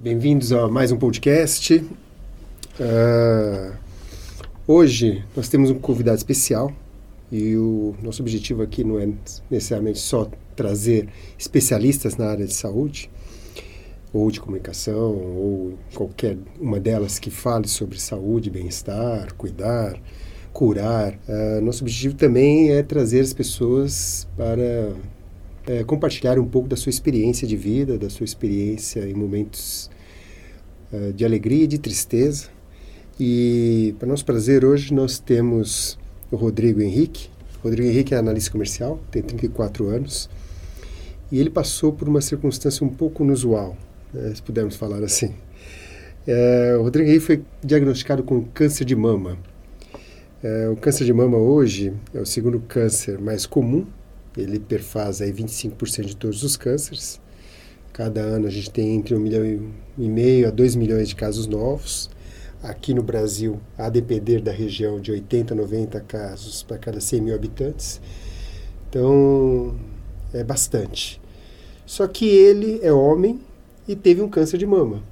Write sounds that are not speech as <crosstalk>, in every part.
Bem-vindos a mais um podcast. Uh, hoje nós temos um convidado especial e o nosso objetivo aqui não é necessariamente só trazer especialistas na área de saúde ou de comunicação ou qualquer uma delas que fale sobre saúde, bem-estar, cuidar, curar. Uh, nosso objetivo também é trazer as pessoas para é, compartilhar um pouco da sua experiência de vida, da sua experiência em momentos uh, de alegria e de tristeza. E, para nosso prazer, hoje nós temos o Rodrigo Henrique. Rodrigo Henrique é analista comercial, tem 34 anos. E ele passou por uma circunstância um pouco inusual, né, se pudermos falar assim. É, o Rodrigo Henrique foi diagnosticado com câncer de mama. É, o câncer de mama hoje é o segundo câncer mais comum ele perfaz aí 25% de todos os cânceres. Cada ano a gente tem entre 1 milhão e meio a 2 milhões de casos novos. Aqui no Brasil, a depender da região, de 80 a 90 casos para cada 100 mil habitantes. Então, é bastante. Só que ele é homem e teve um câncer de mama.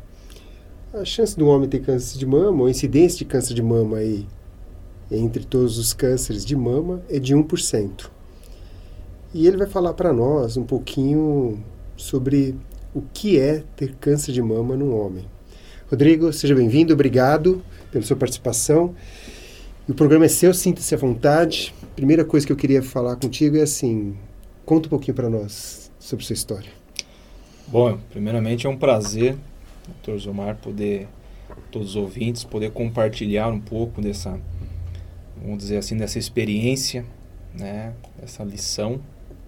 A chance do homem ter câncer de mama, ou a incidência de câncer de mama aí, entre todos os cânceres de mama, é de 1%. E ele vai falar para nós um pouquinho sobre o que é ter câncer de mama num homem. Rodrigo, seja bem-vindo, obrigado pela sua participação. O programa é seu, sinta-se à vontade. Primeira coisa que eu queria falar contigo é assim, conta um pouquinho para nós sobre sua história. Bom, primeiramente é um prazer, doutor Zomar, poder, todos os ouvintes, poder compartilhar um pouco dessa, vamos dizer assim, dessa experiência, né, dessa lição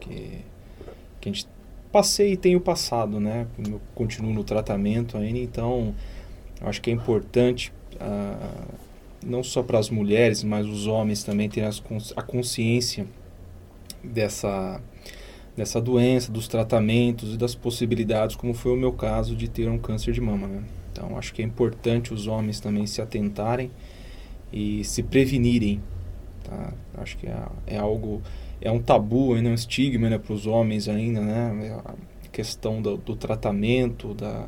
que, que a gente passei e tenho passado, né? Eu continuo no tratamento ainda, então acho que é importante, uh, não só para as mulheres, mas os homens também terem a consciência dessa, dessa doença, dos tratamentos e das possibilidades, como foi o meu caso de ter um câncer de mama. Né? Então acho que é importante os homens também se atentarem e se prevenirem. Tá? Acho que é, é algo é um tabu, ainda é um estigma né, para os homens ainda, né? A questão do, do, tratamento, da,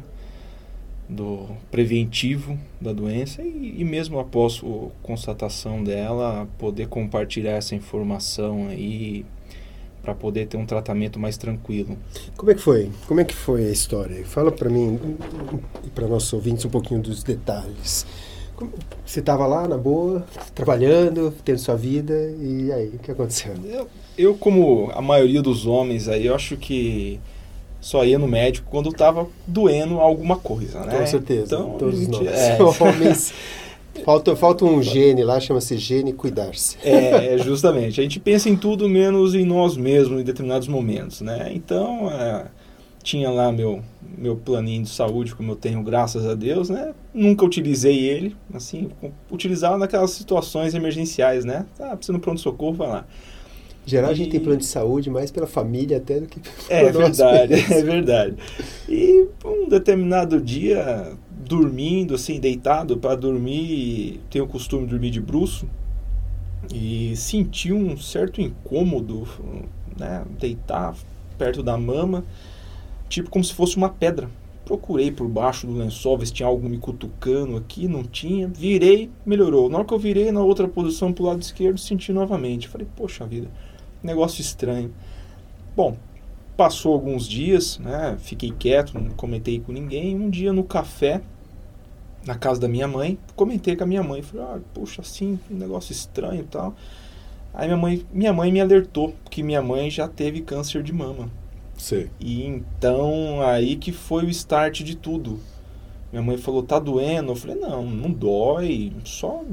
do preventivo da doença e, e mesmo após a constatação dela, poder compartilhar essa informação aí para poder ter um tratamento mais tranquilo. Como é que foi? Como é que foi a história? Fala para mim e para nossos ouvintes um pouquinho dos detalhes. Você estava lá na boa, trabalhando, tendo sua vida, e aí, o que aconteceu? Eu, eu, como a maioria dos homens aí, eu acho que só ia no médico quando estava doendo alguma coisa, né? Com certeza, então, todos nós. É... <laughs> Homens... Falta, falta um gene lá, chama-se gene cuidar-se. É, justamente. A gente pensa em tudo menos em nós mesmos em determinados momentos, né? Então, é, tinha lá meu, meu planinho de saúde, como eu tenho, graças a Deus, né? Nunca utilizei ele, assim, utilizava naquelas situações emergenciais, né? Ah, precisa no pronto-socorro, vai lá. Geral, a gente tem plano de saúde mais pela família até do que <laughs> É verdade, é verdade. E um determinado dia, dormindo, assim, deitado para dormir, tenho o costume de dormir de bruxo, e senti um certo incômodo, né? Deitar perto da mama tipo como se fosse uma pedra. Procurei por baixo do lençol, ver se tinha algo me cutucando aqui, não tinha. Virei, melhorou. Na hora que eu virei na outra posição pro lado esquerdo, senti novamente. Falei, poxa vida, negócio estranho. Bom, passou alguns dias, né? Fiquei quieto, não comentei com ninguém. Um dia no café, na casa da minha mãe, comentei com a minha mãe. Falei, ah, poxa, assim, um negócio estranho e tal. Aí minha mãe, minha mãe me alertou que minha mãe já teve câncer de mama. Sim. E então aí que foi o start de tudo. Minha mãe falou, tá doendo? Eu falei, não, não dói, só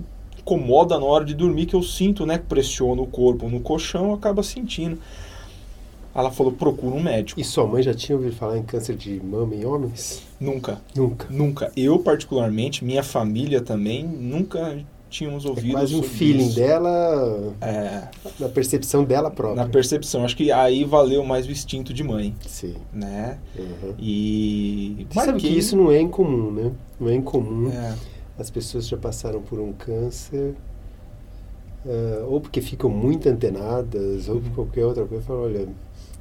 incomoda na hora de dormir que eu sinto, né? Pressiona o corpo no colchão, acaba sentindo. Ela falou, procura um médico. E sua mãe já tinha ouvido falar em câncer de mama em homens? Nunca. Nunca. Nunca. Eu, particularmente, minha família também, nunca tínhamos ouvido. É quase um feeling isso. dela, é, na percepção dela própria. Na percepção. Acho que aí valeu mais o instinto de mãe. Sim. Né? Uhum. E... Você sabe que isso não é incomum, né? Não é incomum. É. As pessoas já passaram por um câncer... Uh, ou porque ficam muito antenadas, ou por uhum. qualquer outra coisa, falam, olha,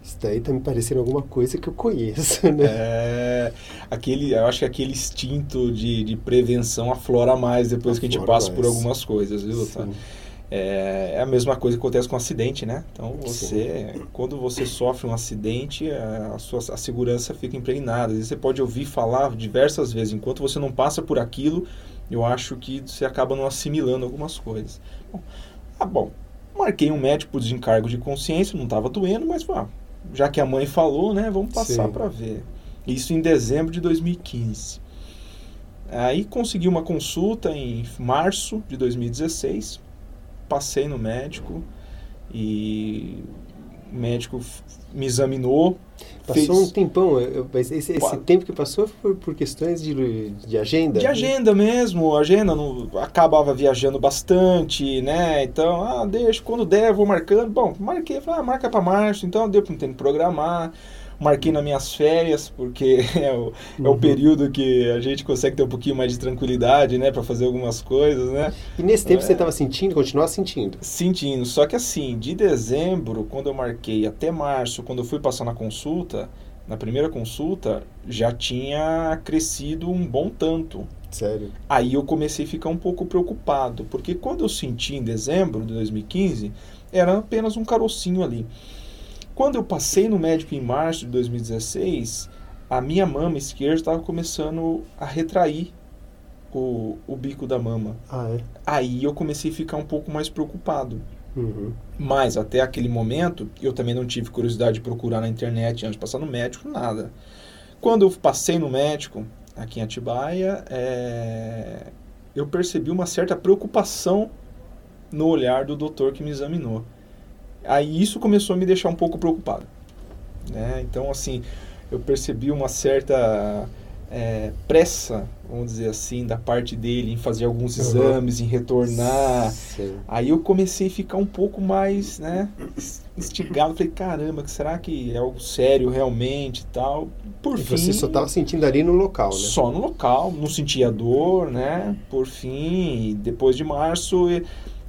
Isso daí tá me parecendo alguma coisa que eu conheço, <laughs> né? É, aquele, eu acho que aquele instinto de, de prevenção aflora mais depois que a gente passa mais. por algumas coisas, viu? Tá? É, é, a mesma coisa que acontece com um acidente, né? Então, você, Sim. quando você sofre um acidente, a, sua, a segurança fica impregnada. Você pode ouvir falar diversas vezes, enquanto você não passa por aquilo, eu acho que você acaba não assimilando algumas coisas. Bom, ah, bom, marquei um médico por desencargo de consciência, não estava doendo, mas ah, já que a mãe falou, né, vamos passar para ver. Isso em dezembro de 2015. Aí consegui uma consulta em março de 2016, passei no médico e o médico me examinou. Passou fez... um tempão, mas esse, esse tempo que passou foi por questões de, de agenda? De agenda mesmo, agenda, não, acabava viajando bastante, né? Então, ah, deixa, quando der, vou marcando. Bom, marquei, falei, ah, marca para março, então deu para tempo programar marquei nas minhas férias, porque <laughs> é o, uhum. é o período que a gente consegue ter um pouquinho mais de tranquilidade, né, para fazer algumas coisas, né? E nesse tempo é, você estava sentindo, continuava sentindo? Sentindo, só que assim, de dezembro, quando eu marquei até março, quando eu fui passar na consulta, na primeira consulta, já tinha crescido um bom tanto. Sério? Aí eu comecei a ficar um pouco preocupado, porque quando eu senti em dezembro de 2015, era apenas um carocinho ali. Quando eu passei no médico em março de 2016, a minha mama esquerda estava começando a retrair o, o bico da mama. Ah, é? Aí eu comecei a ficar um pouco mais preocupado. Uhum. Mas até aquele momento, eu também não tive curiosidade de procurar na internet antes de passar no médico, nada. Quando eu passei no médico, aqui em Atibaia, é... eu percebi uma certa preocupação no olhar do doutor que me examinou aí isso começou a me deixar um pouco preocupado. Né? Então, assim, eu percebi uma certa é, pressa, vamos dizer assim, da parte dele em fazer alguns exames, em retornar. Sim. Aí eu comecei a ficar um pouco mais, né, instigado. Falei, caramba, será que é algo sério realmente e tal? Por e fim, você só estava sentindo ali no local, né? Só no local, não sentia dor, né? Por fim, depois de março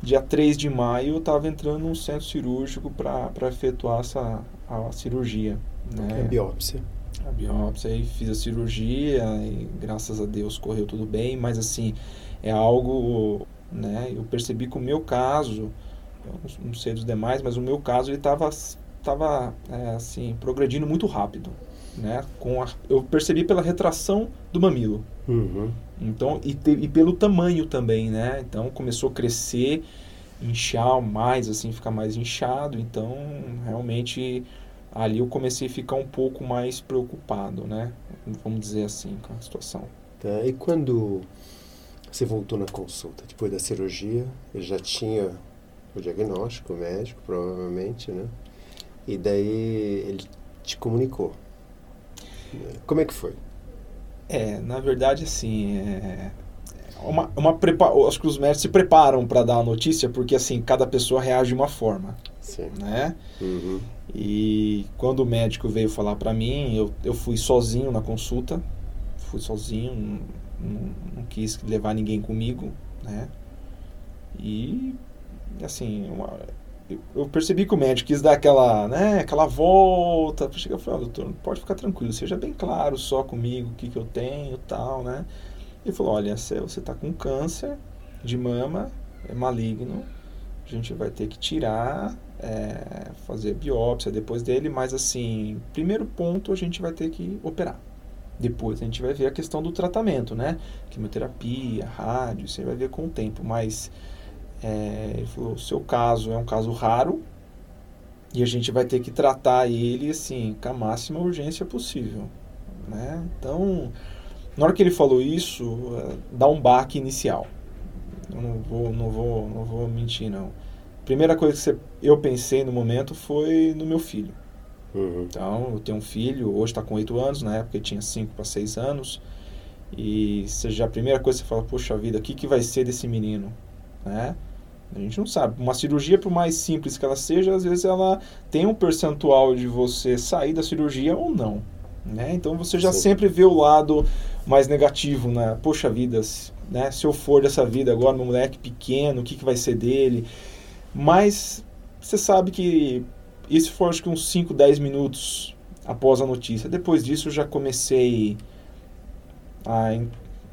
dia 3 de maio eu estava entrando num centro cirúrgico para efetuar essa a cirurgia. Né? A biópsia. A biópsia, aí fiz a cirurgia e graças a Deus correu tudo bem, mas assim, é algo, né, eu percebi que o meu caso, não sei dos demais, mas o meu caso ele estava tava, é, assim, progredindo muito rápido. Né? Com a, eu percebi pela retração do mamilo. Uhum. Então, e, te, e pelo tamanho também, né? Então começou a crescer, inchar mais, assim, ficar mais inchado. Então, realmente, ali eu comecei a ficar um pouco mais preocupado, né? Vamos dizer assim, com a situação. Tá, e quando você voltou na consulta, depois da cirurgia, ele já tinha o diagnóstico médico, provavelmente, né? E daí ele te comunicou. Como é que foi? É, na verdade, assim, é uma, uma prepa acho que os médicos se preparam para dar a notícia, porque assim, cada pessoa reage de uma forma. Sim. Né? Uhum. E quando o médico veio falar para mim, eu, eu fui sozinho na consulta, fui sozinho, não, não, não quis levar ninguém comigo, né? E, assim, uma, eu percebi que o médico quis dar aquela, né, aquela volta. Cheguei e falei, oh, doutor, pode ficar tranquilo, seja bem claro só comigo o que, que eu tenho tal, né? Ele falou, olha, você está com câncer de mama, é maligno, a gente vai ter que tirar, é, fazer biópsia depois dele, mas assim, primeiro ponto a gente vai ter que operar. Depois a gente vai ver a questão do tratamento, né? Quimioterapia, rádio, aí vai ver com o tempo, mas é, ele falou, o seu caso é um caso raro e a gente vai ter que tratar ele assim com a máxima urgência possível, né? Então, na hora que ele falou isso, é, dá um baque inicial. Eu não vou, não vou, não vou mentir não. Primeira coisa que você, eu pensei no momento foi no meu filho. Uhum. Então, eu tenho um filho, hoje está com 8 anos, na época ele tinha 5 para 6 anos. E seja a primeira coisa que você fala, poxa vida, o que, que vai ser desse menino? Né? A gente não sabe. Uma cirurgia, por mais simples que ela seja, às vezes ela tem um percentual de você sair da cirurgia ou não. Né? Então você já Sim. sempre vê o lado mais negativo, né? Poxa vida, né? se eu for dessa vida agora, meu moleque pequeno, o que, que vai ser dele? Mas você sabe que isso foi acho que uns 5, 10 minutos após a notícia. Depois disso eu já comecei a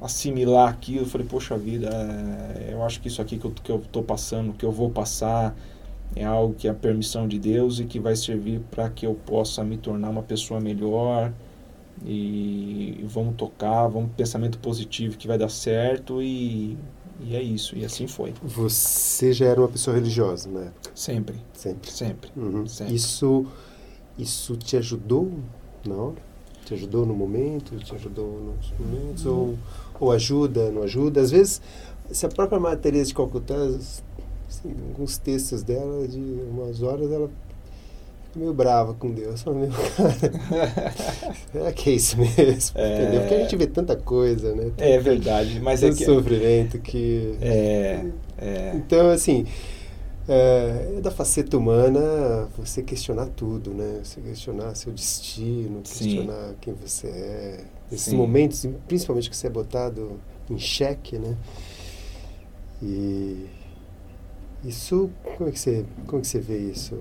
assimilar aquilo. Eu falei, poxa vida, é, eu acho que isso aqui que eu, que eu tô passando, que eu vou passar, é algo que é a permissão de Deus e que vai servir para que eu possa me tornar uma pessoa melhor. E, vamos tocar, vamos pensamento positivo que vai dar certo e, e é isso. E assim foi. Você já era uma pessoa religiosa na época? Sempre. Sempre. Sempre. Uhum. sempre. Isso, isso te ajudou na hora? Te ajudou no momento? Te ajudou nos momentos? Uhum. ou ajuda, não ajuda? Às vezes, se a própria Maria Teresa de Calcutá, assim, alguns textos dela, de umas horas, ela fica meio brava com Deus. Fala, meu cara, <laughs> será que é isso mesmo? É. Entendeu? Porque a gente vê tanta coisa, né? É verdade, mas é que. sofrimento que... É, é, Então, assim, é, é da faceta humana você questionar tudo, né? Você questionar seu destino, Sim. questionar quem você é. Esses Sim. momentos, principalmente que você é botado em xeque, né? E isso, como é que você, como é que você vê isso?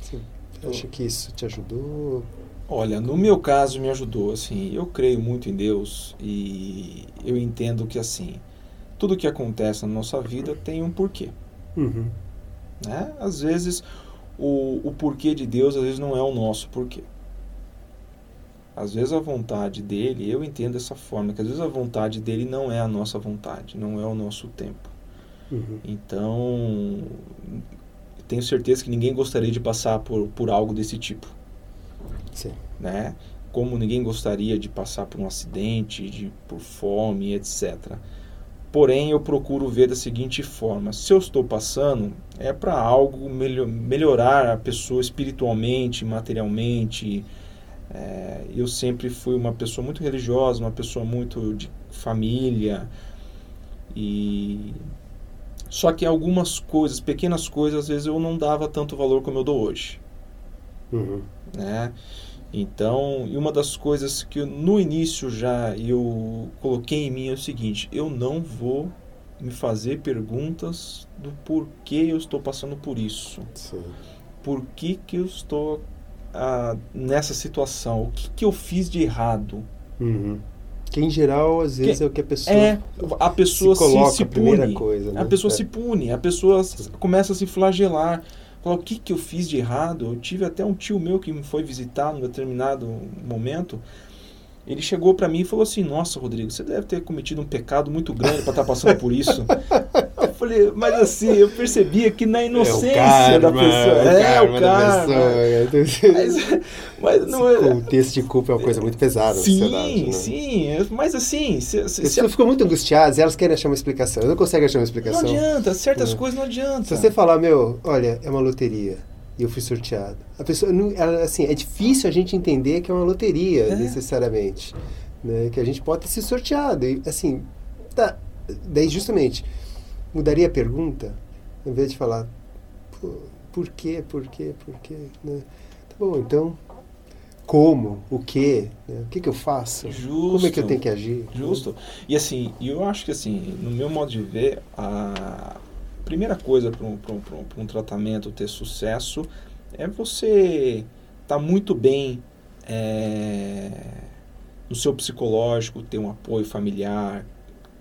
Você acha que isso te ajudou? Olha, no meu caso me ajudou, assim, eu creio muito em Deus e eu entendo que, assim, tudo que acontece na nossa vida tem um porquê, Uhum. né? Às vezes, o, o porquê de Deus, às vezes, não é o nosso porquê. Às vezes a vontade dele, eu entendo dessa forma, que às vezes a vontade dele não é a nossa vontade, não é o nosso tempo. Uhum. Então, tenho certeza que ninguém gostaria de passar por, por algo desse tipo. Sim. né? Como ninguém gostaria de passar por um acidente, de por fome, etc. Porém, eu procuro ver da seguinte forma: se eu estou passando, é para algo melho melhorar a pessoa espiritualmente, materialmente. É, eu sempre fui uma pessoa muito religiosa, uma pessoa muito de família e só que algumas coisas, pequenas coisas, às vezes eu não dava tanto valor como eu dou hoje Uhum. né? Então, e uma das coisas que no início já eu coloquei em mim é o seguinte: eu não vou me fazer perguntas do porquê eu estou passando por isso, Sim. por que, que eu estou ah, nessa situação, o que, que eu fiz de errado. Uhum. Que em geral, às vezes, Que- é o que a pessoa É, a pessoa se coloca se, se pune. coisa, né? A pessoa É. se pune, a pessoa começa a se flagelar. Fala, o que, que eu fiz de errado? Eu tive até um tio meu que me foi visitar num determinado momento. Ele chegou pra mim e falou assim: Nossa, Rodrigo, você deve ter cometido um pecado muito grande pra estar passando por isso. <laughs> eu falei, mas assim, eu percebia que na inocência da pessoa. É, o da karma. pessoa. Mas, mas não é. contexto de culpa é uma coisa muito pesada na sociedade. Sim, né? sim. é- Mas assim, se, se, As se- pessoas ficam muito angustiadas e elas querem achar uma explicação. Não conseguem achar uma não explicação. adianta, certas Não. coisas não adianta. Se você falar, meu, olha, é uma loteria e eu fui sorteado. A pessoa, não, ela, assim, é difícil a gente entender que é uma loteria, É. necessariamente. Né? Que a gente pode ter se sorteado. E, assim, tá. Daí, justamente, mudaria a pergunta, em vez de falar, "Pô, por quê, por quê, por quê? Né? Tá bom, então, como, o quê, né? o que, que eu faço? Justo. Como é que eu tenho que agir? Justo. E assim, eu acho que assim, no meu modo de ver, a primeira coisa para um, pra um, pra um, pra um tratamento ter sucesso é você estar muito bem é, no seu psicológico, ter um apoio familiar,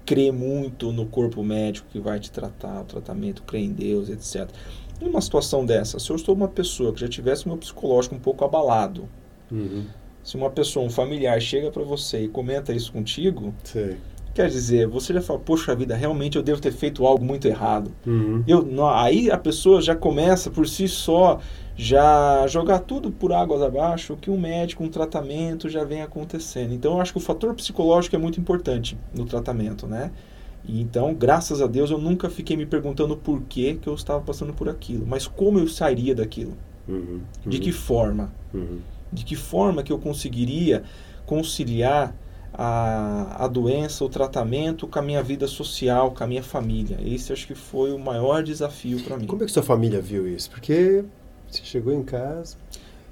crer muito no corpo médico que vai te tratar, o tratamento, crer em Deus, etc. Numa situação dessa, se eu estou uma pessoa que já tivesse o meu psicológico um pouco abalado, Uhum. se uma pessoa, um familiar, chega para você e comenta isso contigo, Sei. Quer dizer, você já fala, poxa vida, realmente eu devo ter feito algo muito errado. Uhum. Eu, não- aí a pessoa já começa por si só já jogar tudo por águas abaixo, que um médico, um tratamento já vem acontecendo. Então eu acho que o fator psicológico é muito importante no tratamento, né? E então, graças a Deus, eu nunca fiquei me perguntando por que, que eu estava passando por aquilo, mas como eu sairia daquilo, Uhum. de que forma Uhum. de que forma que eu conseguiria conciliar a, a doença, o tratamento com a minha vida social, com a minha família. Esse acho que foi o maior desafio para mim. Como é que sua família viu isso? Porque você chegou em casa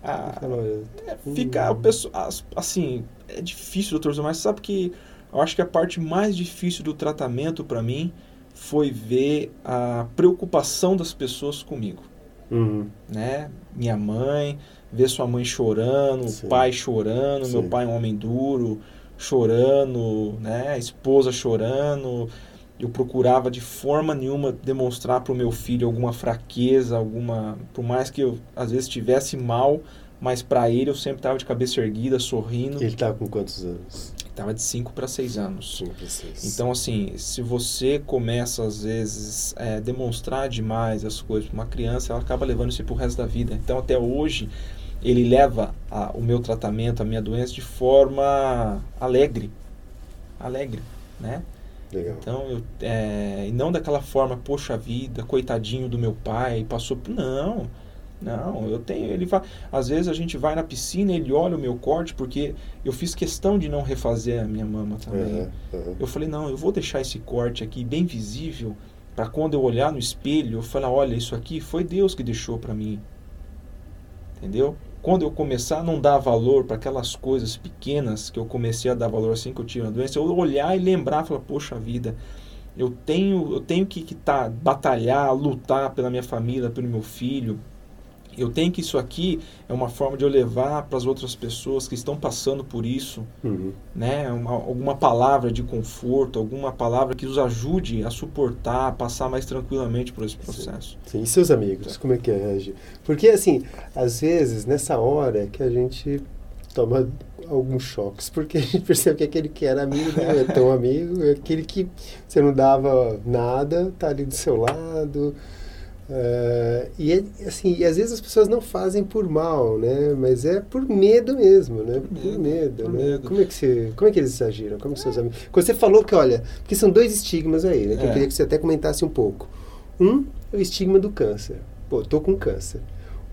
Ah, falou, é, fica o pessoal, as- assim, é difícil, doutor Zé, mas sabe que eu acho que a parte mais difícil do tratamento para mim foi ver a preocupação das pessoas comigo. Uhum. né? Minha mãe, ver sua mãe chorando, Sim. o pai chorando, meu Sim. pai é um homem duro, chorando, né? A esposa chorando. Eu procurava de forma nenhuma demonstrar para o meu filho alguma fraqueza, alguma, por mais que eu às vezes estivesse mal, mas para ele eu sempre estava de cabeça erguida, sorrindo. Ele tá com quantos anos? Estava de 5 para 6 anos. Cinco pra seis. Então, assim, se você começa, às vezes, é, demonstrar demais as coisas para uma criança, ela acaba levando isso pro resto da vida. Então, até hoje, ele leva a- o meu tratamento, a minha doença, de forma alegre. Alegre, né? Legal. Então, eu, é, e não daquela forma, poxa vida, coitadinho do meu pai, passou por... Não, não, eu tenho... Ele vai, às vezes a gente vai na piscina, ele olha o meu corte, porque eu fiz questão de não refazer a minha mama também. Aham, aham. Eu falei, não, eu vou deixar esse corte aqui bem visível para quando eu olhar no espelho, eu falar, olha, isso aqui foi Deus que deixou para mim. Entendeu? Quando eu começar a não dar valor para aquelas coisas pequenas que eu comecei a dar valor assim que eu tive a doença, eu olhar e lembrar, falar, poxa vida, eu tenho, eu tenho que, que tá, batalhar, lutar pela minha família, pelo meu filho. Eu tenho que isso aqui é uma forma de eu levar para as outras pessoas que estão passando por isso Uhum. né, uma, alguma palavra de conforto, alguma palavra que os ajude a suportar, a passar mais tranquilamente por esse processo. Sim, e seus amigos, como é que é, Regi? Porque, assim, às vezes, nessa hora é que a gente toma alguns choques, porque <laughs> a gente percebe que aquele que era amigo não é tão amigo, é aquele que você não dava nada, tá ali do seu lado. Eh, e, é, assim, e às vezes as pessoas não fazem por mal, né? Mas é por medo mesmo, né? Por Por medo, medo, por né? medo. Como é que você, como é que eles agiram? Como que seus amigos? Quando você falou que, olha, porque são dois estigmas aí, né? Que eu É. queria que você até comentasse um pouco. Um é o estigma do câncer. Pô, tô com câncer.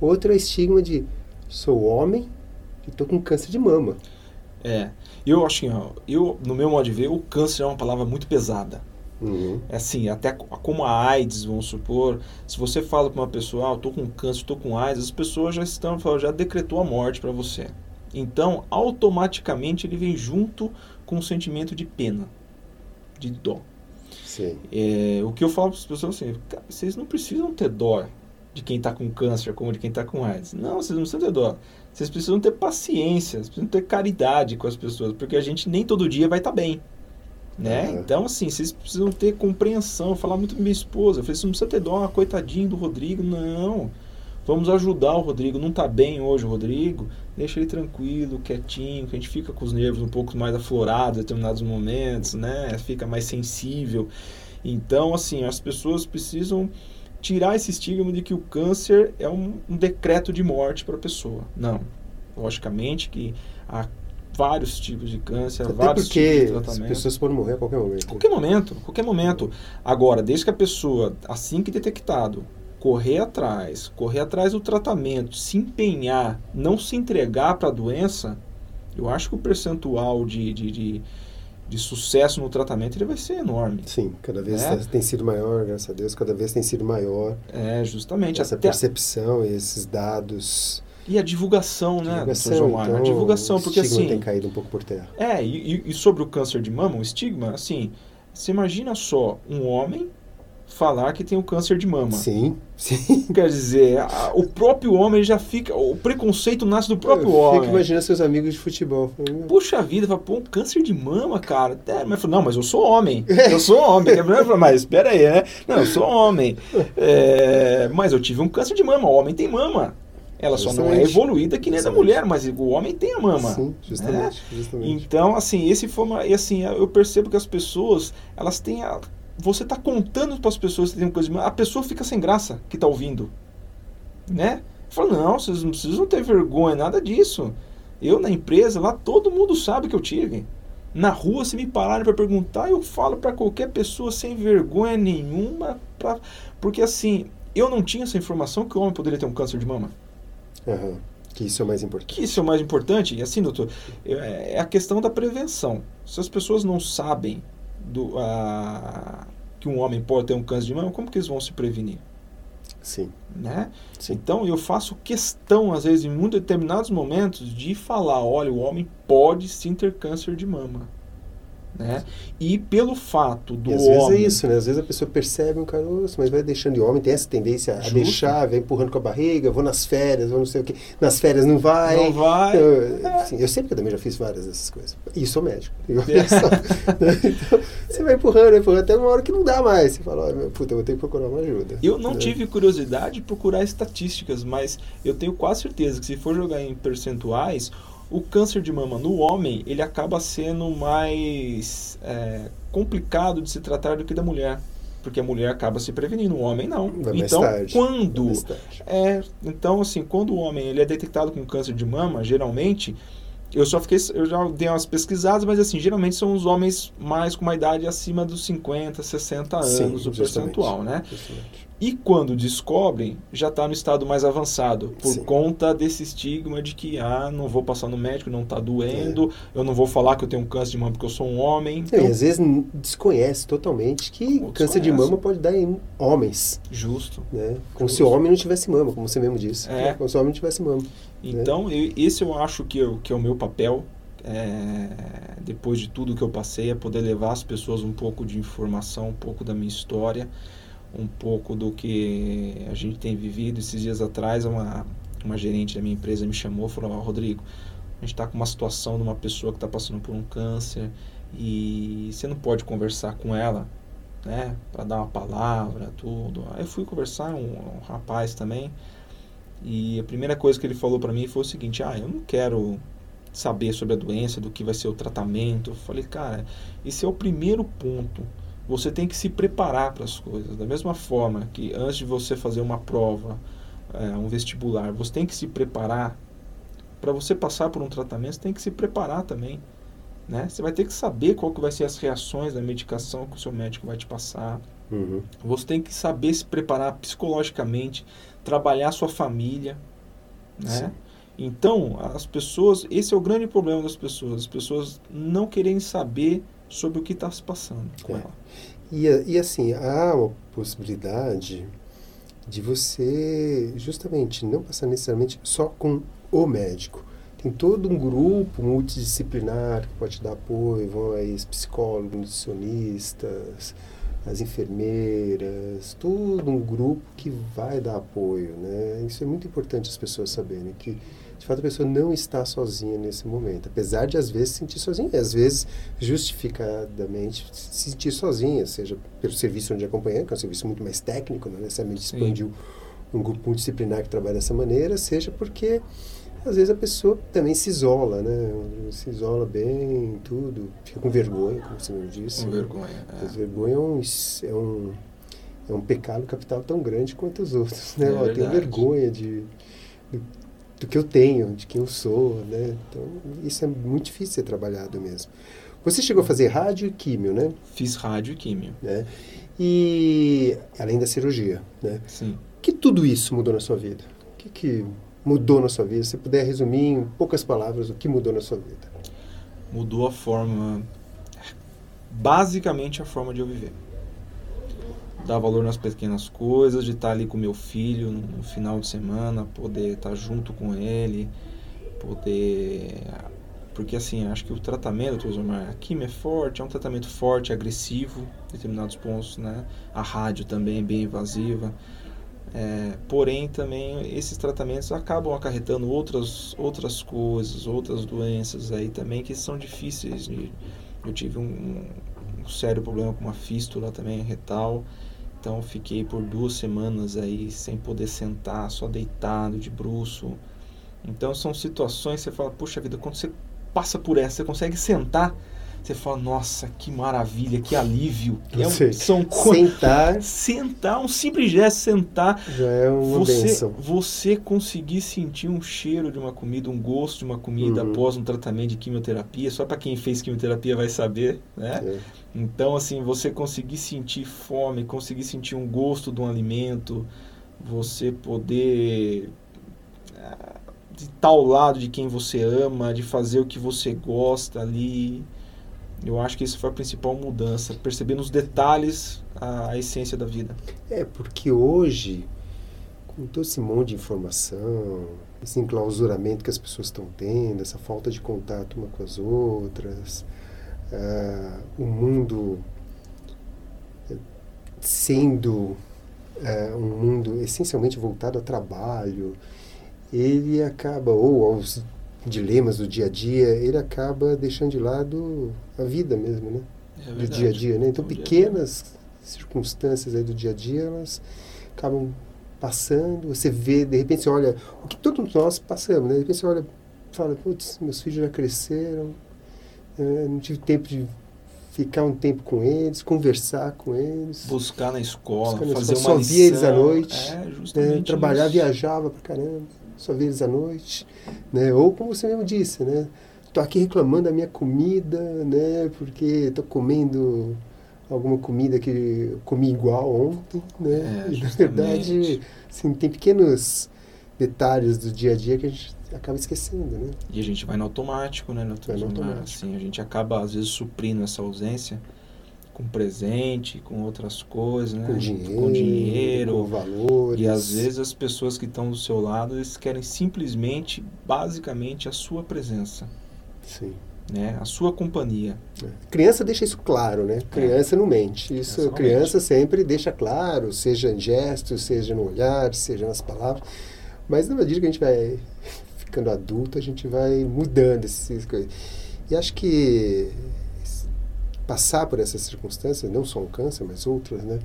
Outro é o estigma de sou homem e tô com câncer de mama. É, eu acho que, ó, eu, no meu modo de ver, o câncer é uma palavra muito pesada. Uhum. É assim, até co- como a AIDS, vamos supor, se você fala para uma pessoa, ah, eu tô com câncer, tô com AIDS, as pessoas já estão, já decretou a morte para você. Então, automaticamente ele vem junto com o sentimento de pena, de dó. É, o que eu falo para as pessoas é assim, "Cara, vocês não precisam ter dó de quem está com câncer como de quem está com AIDS. Não, vocês não precisam ter dó. Vocês precisam ter paciência, vocês precisam ter caridade com as pessoas, porque a gente nem todo dia vai estar bem. Né? Uhum. Então, assim, vocês precisam ter compreensão. Eu falar muito com minha esposa. Eu falei, você não precisa ter dó, coitadinho do Rodrigo. Não. Vamos ajudar o Rodrigo. Não está bem hoje o Rodrigo. Deixa ele tranquilo, quietinho, que a gente fica com os nervos um pouco mais aflorados em determinados momentos, né? Fica mais sensível. Então, assim, as pessoas precisam tirar esse estigma de que o câncer é um, um decreto de morte para a pessoa. Não. Logicamente que há vários tipos de câncer, Até vários porque tipos de as tratamento. pessoas podem morrer a qualquer momento. Qualquer momento, qualquer momento. Agora, desde que a pessoa, assim que detectado, correr atrás, correr atrás do tratamento, se empenhar, não se entregar para a doença, eu acho que o percentual de, de, de, de sucesso no tratamento ele vai ser enorme. Sim, cada vez É. tem sido maior, graças a Deus, cada vez tem sido maior É, justamente. essa até, percepção, esses dados. E a divulgação, né, divulgação. Gilmar? então, a divulgação, o porque estigma assim... tem caído um pouco por terra. É, e, e- sobre o câncer de mama, o estigma, assim, você imagina só um homem falar que tem o câncer de mama. Sim, <laughs> sim. Quer dizer, a- o próprio homem já fica. O preconceito nasce do próprio Eu homem. Fico imaginando seus amigos de futebol. falando, "Meu, Puxa vida, fala, pô, um câncer de mama, cara. É, mas não, mas eu sou homem. <laughs> Eu sou homem. Mas espera aí, né? Não, eu sou homem. <laughs> É, mas eu tive um câncer de mama. O homem tem mama. Ela só não é Justamente. evoluída que nem a da Justamente. mulher, mas o homem tem a mama. Sim, né? justamente, justamente. Então, assim, esse foi uma, e assim, eu percebo que as pessoas, elas têm a, você tá contando para as pessoas que tem uma coisa de a pessoa fica sem graça que tá ouvindo, né? Fala, não, vocês não precisam ter vergonha, nada disso. Eu na empresa lá todo mundo sabe que eu tive. Na rua, se me pararem para perguntar, eu falo para qualquer pessoa sem vergonha nenhuma, pra, porque assim, eu não tinha essa informação que o homem poderia ter um câncer de mama. Aham, Que isso é o mais importante. Que isso é o mais importante, e assim, doutor, é é a questão da prevenção. Se as pessoas não sabem do, a, que um homem pode ter um câncer de mama, como que eles vão se prevenir? Sim, Né? sim. Então eu faço questão, às vezes, em muito determinados momentos, de falar, olha, o homem pode sim ter câncer de mama. Né? E pelo fato do e às homem... vezes é isso, né? Às vezes a pessoa percebe um caroço, mas vai deixando de homem, tem essa tendência a deixar, vai empurrando com a barriga, vou nas férias, vou não sei o quê. Nas férias não vai. Não vai. Eu, assim, eu sempre também já fiz várias dessas coisas. E sou médico. É. <laughs> então, você vai empurrando, vai empurrando, até uma hora que não dá mais. Você fala, oh, puta, eu vou ter que procurar uma ajuda. Eu não né? tive curiosidade de procurar estatísticas, mas eu tenho quase certeza que se for jogar em percentuais, o câncer de mama no homem ele acaba sendo mais é, complicado de se tratar do que da mulher porque a mulher acaba se prevenindo, o homem não. Vai então, quando é, então assim, quando o homem ele é detectado com câncer de mama, geralmente eu só fiquei, eu já dei umas pesquisadas, mas assim, geralmente são os homens mais com uma idade acima dos 50, 60 anos, Sim, o percentual, né? Justamente. E quando descobrem, já está no estado mais avançado, por Sim. conta desse estigma de que, ah, não vou passar no médico, não está doendo, é. eu não vou falar que eu tenho um câncer de mama porque eu sou um homem. Então... É, e às vezes desconhece totalmente que câncer de mama pode dar em homens. Justo. Né? Como Justo. se o homem não tivesse mama, como você mesmo disse. É. Como se o homem não tivesse mama. Né? Então, né? eu, esse eu acho que, eu, que é o meu papel, é, depois de tudo que eu passei, é poder levar as pessoas um pouco de informação, um pouco da minha história, um pouco do que a gente tem vivido. Esses dias atrás, uma, uma gerente da minha empresa me chamou e falou: oh, Rodrigo, a gente está com uma situação de uma pessoa que está passando por um câncer e você não pode conversar com ela, né, para dar uma palavra, tudo. Aí eu fui conversar, um, um rapaz também, e a primeira coisa que ele falou para mim foi o seguinte: ah, eu não quero saber sobre a doença, do que vai ser o tratamento. Eu falei, cara, esse é o primeiro ponto você tem que se preparar para as coisas. Da mesma forma que antes de você fazer uma prova, é, um vestibular, você tem que se preparar. Para você passar por um tratamento, você tem que se preparar também. Né? Você vai ter que saber qual que vai ser as reações da medicação que o seu médico vai te passar. Uhum. Você tem que saber se preparar psicologicamente, trabalhar a sua família. Né? Então, as pessoas, esse é o grande problema das pessoas. As pessoas não querem saber sobre o que está se passando com é. ela. E, e assim, há uma possibilidade de você justamente não passar necessariamente só com o médico. Tem todo um grupo multidisciplinar que pode dar apoio, vão aí os psicólogos, nutricionistas, as enfermeiras, todo um grupo que vai dar apoio, né? Isso é muito importante as pessoas saberem que de fato a pessoa não está sozinha nesse momento, apesar de às vezes se sentir sozinha, às vezes justificadamente se sentir sozinha, seja pelo serviço onde acompanha, que é um serviço muito mais técnico, não necessariamente expandiu um grupo multidisciplinar que trabalha dessa maneira, seja porque às vezes a pessoa também se isola, né? Se isola bem, tudo, fica com vergonha, como você me disse. Com vergonha. É. vergonha é um, é um é um pecado capital tão grande quanto os outros, né? É Ó, tenho vergonha de, de do que eu tenho, de quem eu sou, né? Então, isso é muito difícil ser trabalhado mesmo. Você chegou a fazer rádio e químio, né? Fiz rádio e químio. Né? E além da cirurgia, né? Sim. que tudo isso mudou na sua vida? O que, que mudou na sua vida? Se puder resumir em poucas palavras o que mudou na sua vida. Mudou a forma, basicamente a forma de eu viver dar valor nas pequenas coisas, de estar ali com meu filho no final de semana, poder estar junto com ele, poder. Porque assim, acho que o tratamento, a química é forte, é um tratamento forte, agressivo, em determinados pontos, né? A rádio também é bem invasiva. É, porém, também esses tratamentos acabam acarretando outras, outras coisas, outras doenças aí também que são difíceis. De, eu tive um, um sério problema com uma fístula também retal. Então fiquei por duas semanas aí sem poder sentar, só deitado de bruxo. Então são situações que você fala, puxa vida, quando você passa por essa, você consegue sentar, você fala, nossa, que maravilha, que alívio. É um, <laughs> são sentar. Sentar, um simples gesto, sentar. Já é uma você, benção. Você conseguir sentir um cheiro de uma comida, um gosto de uma comida uhum. após um tratamento de quimioterapia, só para quem fez quimioterapia vai saber, né? É. Então, assim, você conseguir sentir fome, conseguir sentir um gosto de um alimento, você poder ah, de estar ao lado de quem você ama, de fazer o que você gosta ali. Eu acho que isso foi a principal mudança, perceber nos detalhes a, a essência da vida. É, porque hoje, com todo esse monte de informação, esse enclausuramento que as pessoas estão tendo, essa falta de contato uma com as outras, uh, o mundo sendo uh, um mundo essencialmente voltado ao trabalho, ele acaba, ou aos dilemas do dia a dia, ele acaba deixando de lado a vida mesmo, né? É do dia a dia, né? Então, pequenas circunstâncias aí do dia a dia, elas acabam passando, você vê, de repente você olha, o que todos nós passamos, né? De repente você olha fala, putz, meus filhos já cresceram, é, não tive tempo de ficar um tempo com eles, conversar com eles. Buscar na escola, Buscar na fazer escola. uma Só via eles à noite. É, né? Trabalhar, isso. viajava pra caramba, só via eles à noite. Né? Ou como você mesmo disse, né? Tô aqui reclamando da minha comida, né? Porque tô comendo alguma comida que comi igual ontem, né? É, e, <laughs> na verdade, assim, tem pequenos detalhes do dia a dia que a gente acaba esquecendo, né? E a gente vai no automático, né? No vai no automático. Assim, a gente acaba, às vezes, suprindo essa ausência com presente, com outras coisas, né? Com dinheiro, com, dinheiro, com valores. E às vezes as pessoas que estão do seu lado, eles querem simplesmente, basicamente, a sua presença. Sim. Né? A sua companhia. É. Criança deixa isso claro, né? Criança é. não mente. Isso criança, criança mente. sempre deixa claro, seja em gestos, seja no olhar, seja nas palavras. Mas na medida que a gente vai <laughs> ficando adulto, a gente vai mudando essas coisas. E acho que passar por essas circunstâncias, não só um câncer, mas outras, né?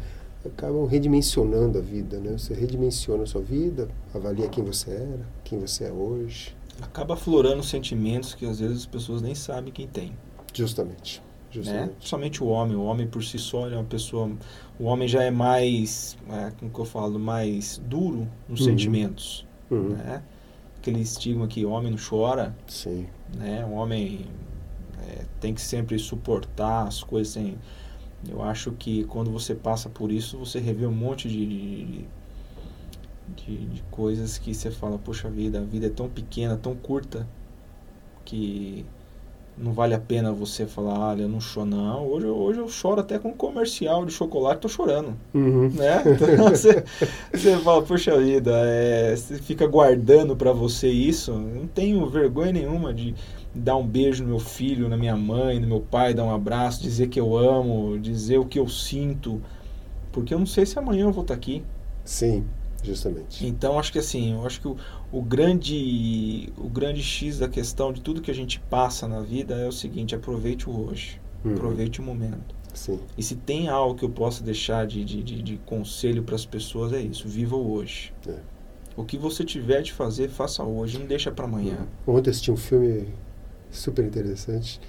acabam redimensionando a vida, né? Você redimensiona a sua vida, avalia quem você era, quem você é hoje. Acaba aflorando sentimentos que às vezes as pessoas nem sabem quem tem. Justamente. Justamente. Né? Somente o homem. O homem por si só é uma pessoa. O homem já é mais, é, como que eu falo, mais duro nos uhum. sentimentos. Uhum. Né? aquele estigma que homem não chora. Sim. Né? Um homem é, tem que sempre suportar as coisas sem. Eu acho que quando você passa por isso, você revê um monte de, de, de, de coisas que você fala, poxa vida, a vida é tão pequena, tão curta, que não vale a pena você falar, olha, eu não choro, não. Hoje, hoje eu choro até com um comercial de chocolate, tô chorando. Uhum. Né? <laughs> Então você, você fala, poxa vida, é, você fica guardando para você isso. Não tenho vergonha nenhuma de dar um beijo no meu filho, na minha mãe, no meu pai, dar um abraço, dizer que eu amo, dizer o que eu sinto. Porque eu não sei se amanhã eu vou estar tá aqui. Sim. Justamente. Então acho que assim, eu acho que o, o, grande o grande X da questão de tudo que a gente passa na vida é o seguinte, aproveite o hoje. Uhum. Aproveite o momento. Sim. E se tem algo que eu possa deixar de, de, de, de conselho para as pessoas é isso, viva o hoje. É. O que você tiver de fazer, faça hoje, não deixa para amanhã. Uhum. Ontem assisti um filme super interessante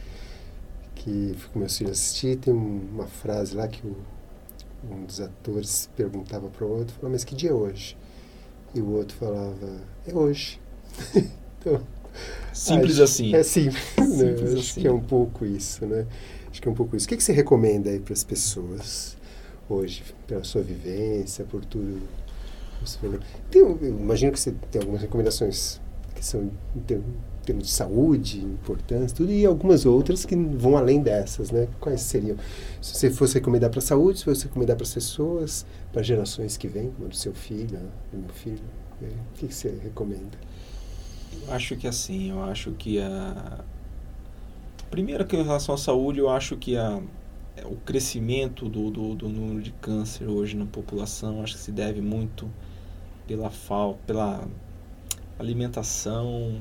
que fui com meus filhos assistir, tem uma frase lá que o um dos atores perguntava para o outro, falava, mas que dia é hoje? E o outro falava, é hoje. <laughs> então, simples acho, assim. É <laughs> simples, né? acho assim. que é um pouco isso, né? Acho que é um pouco isso. O que, que você recomenda aí para as pessoas hoje, pela sua vivência, por tudo? Tem, eu imagino que você tem algumas recomendações que são termos de saúde, importância, tudo, e algumas outras que vão além dessas, né? Quais seriam? Se você fosse recomendar para a saúde, se fosse recomendar para as pessoas, para gerações que vêm, como do seu filho, do meu filho, né? o que, que você recomenda? Eu acho que assim, eu acho que a... Primeiro que em relação à saúde, eu acho que a, o crescimento do, do, do número de câncer hoje na população, acho que se deve muito pela falta, pela alimentação,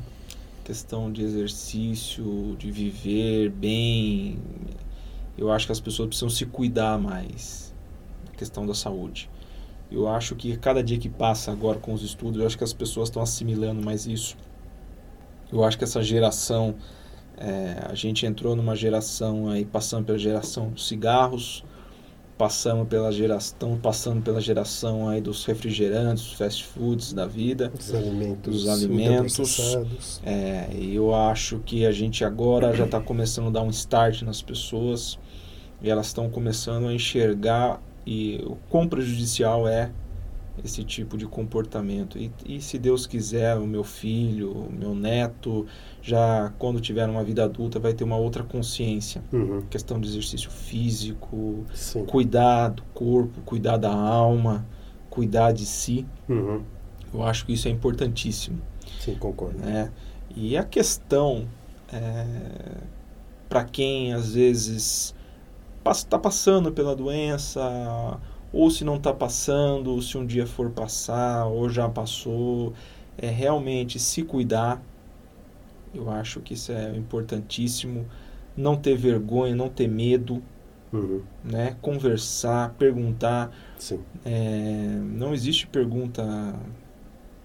questão de exercício, de viver bem. Eu acho que as pessoas precisam se cuidar mais. A questão da saúde. Eu acho que cada dia que passa agora com os estudos, eu acho que as pessoas estão assimilando mais isso. Eu acho que essa geração, é, a gente entrou numa geração aí, passando pela geração dos cigarros, passamos pela geração, passando pela geração aí dos refrigerantes, dos fast foods da vida, dos alimentos, dos alimentos. É, e eu acho que a gente agora já está começando a dar um start nas pessoas e elas estão começando a enxergar e o quão prejudicial é esse tipo de comportamento. E, e, se Deus quiser, o meu filho, o meu neto, já quando tiver uma vida adulta, vai ter uma outra consciência. Uhum. Questão de exercício físico, Sim. cuidar do corpo, cuidar da alma, cuidar de si. Uhum. Eu acho que isso é importantíssimo. Sim, concordo. Né? E a questão é, para quem às vezes está passando pela doença, ou se não está passando, ou se um dia for passar, ou já passou, é realmente se cuidar. Eu acho que isso é importantíssimo. Não ter vergonha, não ter medo, uhum. né? Conversar, perguntar. É, não existe pergunta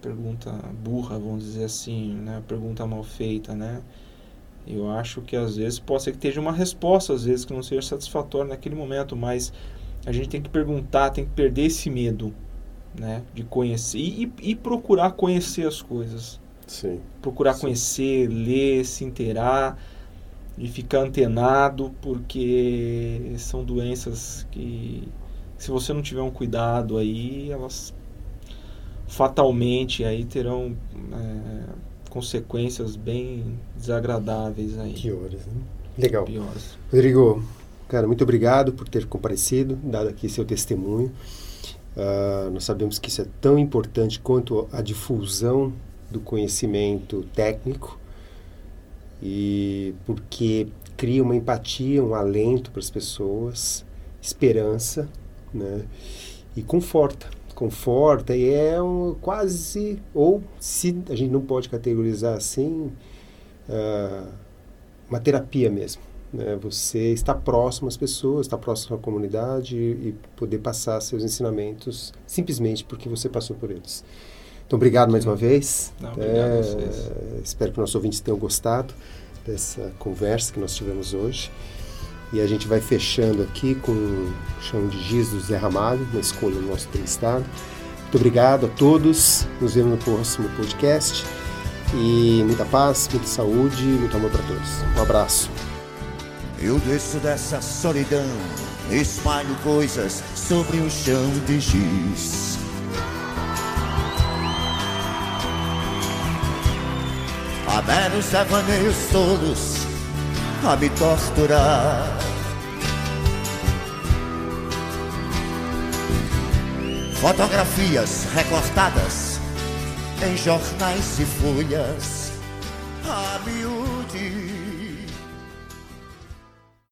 pergunta burra, vamos dizer assim, né? Pergunta mal feita, né? Eu acho que às vezes pode ser que esteja uma resposta, às vezes que não seja satisfatória naquele momento, mas a gente tem que perguntar, tem que perder esse medo, né? De conhecer e, e procurar conhecer as coisas. Sim. Procurar Sim. conhecer, ler, se inteirar e ficar antenado, porque são doenças que, se você não tiver um cuidado aí, elas fatalmente aí terão é, consequências bem desagradáveis aí. Piores, né? Legal. Piores. Rodrigo, cara, muito obrigado por ter comparecido, dado aqui seu testemunho. Uh, nós sabemos que isso é tão importante quanto a difusão do conhecimento técnico e porque cria uma empatia, um alento para as pessoas, esperança, né? E conforta conforta e é um, quase, ou se a gente não pode categorizar assim, uh, uma terapia mesmo. Né? Você está próximo às pessoas, está próximo à comunidade e, poder passar seus ensinamentos simplesmente porque você passou por eles. Então, obrigado mais uma vez. Não, obrigado é, espero que nossos ouvintes tenham gostado dessa conversa que nós tivemos hoje. E a gente vai fechando aqui com o chão de giz do Zé Ramalho, uma escolha do nosso estado. Muito obrigado a todos. Nos vemos no próximo podcast. E muita paz, muita saúde, muito amor para todos. Um abraço. Eu desço dessa solidão, espalho coisas sobre o chão de giz. A meros devaneios todos a me torturar. Fotografias recortadas em jornais e folhas a miúde